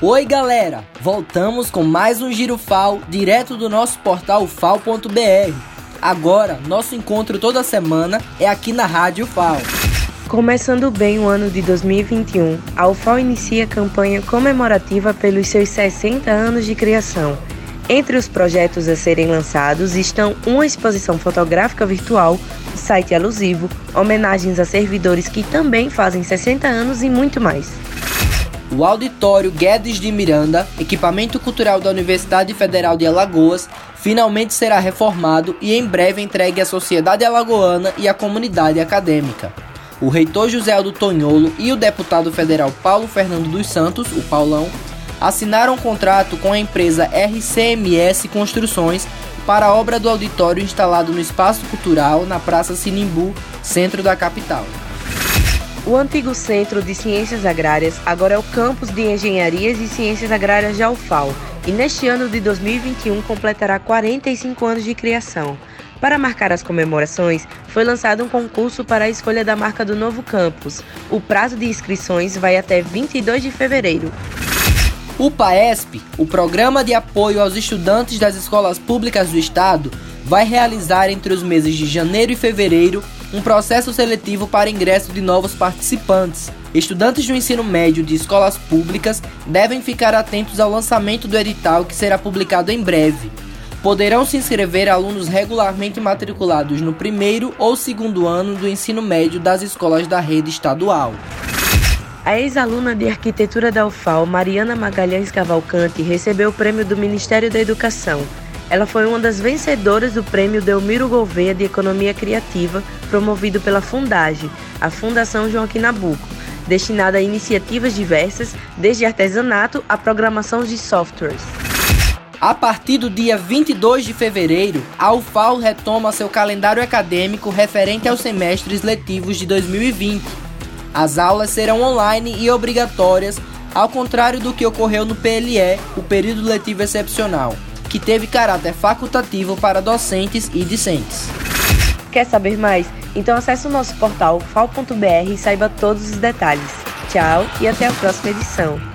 Oi, galera! Voltamos com mais um Giro FAO, direto do nosso portal fal.br. Agora, nosso encontro toda semana é aqui na Rádio FAO. Começando bem o ano de 2021, a UFAO inicia campanha comemorativa pelos seus 60 anos de criação. Entre os projetos a serem lançados estão uma exposição fotográfica virtual, site alusivo, homenagens a servidores que também fazem 60 anos e muito mais. O Auditório Guedes de Miranda, equipamento cultural da Universidade Federal de Alagoas, finalmente será reformado e em breve entregue à sociedade alagoana e à comunidade acadêmica. O reitor José Aldo Tonholo e o deputado federal Paulo Fernando dos Santos, o Paulão, assinaram um contrato com a empresa RCMS Construções para a obra do auditório instalado no Espaço Cultural na Praça Sinimbu, centro da capital. O antigo Centro de Ciências Agrárias agora é o campus de Engenharias e Ciências Agrárias de Alfal e neste ano de 2021 completará 45 anos de criação. Para marcar as comemorações, foi lançado um concurso para a escolha da marca do novo campus. O prazo de inscrições vai até 22 de fevereiro. O PAESP, o Programa de Apoio aos Estudantes das Escolas Públicas do Estado, vai realizar entre os meses de janeiro e fevereiro um processo seletivo para ingresso de novos participantes. Estudantes do ensino médio de escolas públicas devem ficar atentos ao lançamento do edital que será publicado em breve. Poderão se inscrever alunos regularmente matriculados no primeiro ou segundo ano do ensino médio das escolas da rede estadual. A ex-aluna de arquitetura da UFAL, Mariana Magalhães Cavalcante, recebeu o prêmio do Ministério da Educação ela foi uma das vencedoras do prêmio Delmiro Gouveia de Economia Criativa, promovido pela Fundage, a Fundação Joaquim Nabuco, destinada a iniciativas diversas, desde artesanato a programação de softwares. A partir do dia 22 de fevereiro, a UFAL retoma seu calendário acadêmico referente aos semestres letivos de 2020. As aulas serão online e obrigatórias, ao contrário do que ocorreu no PLE, o período letivo excepcional que teve caráter facultativo para docentes e discentes. Quer saber mais? Então acesse o nosso portal fal.br e saiba todos os detalhes. Tchau e até a próxima edição.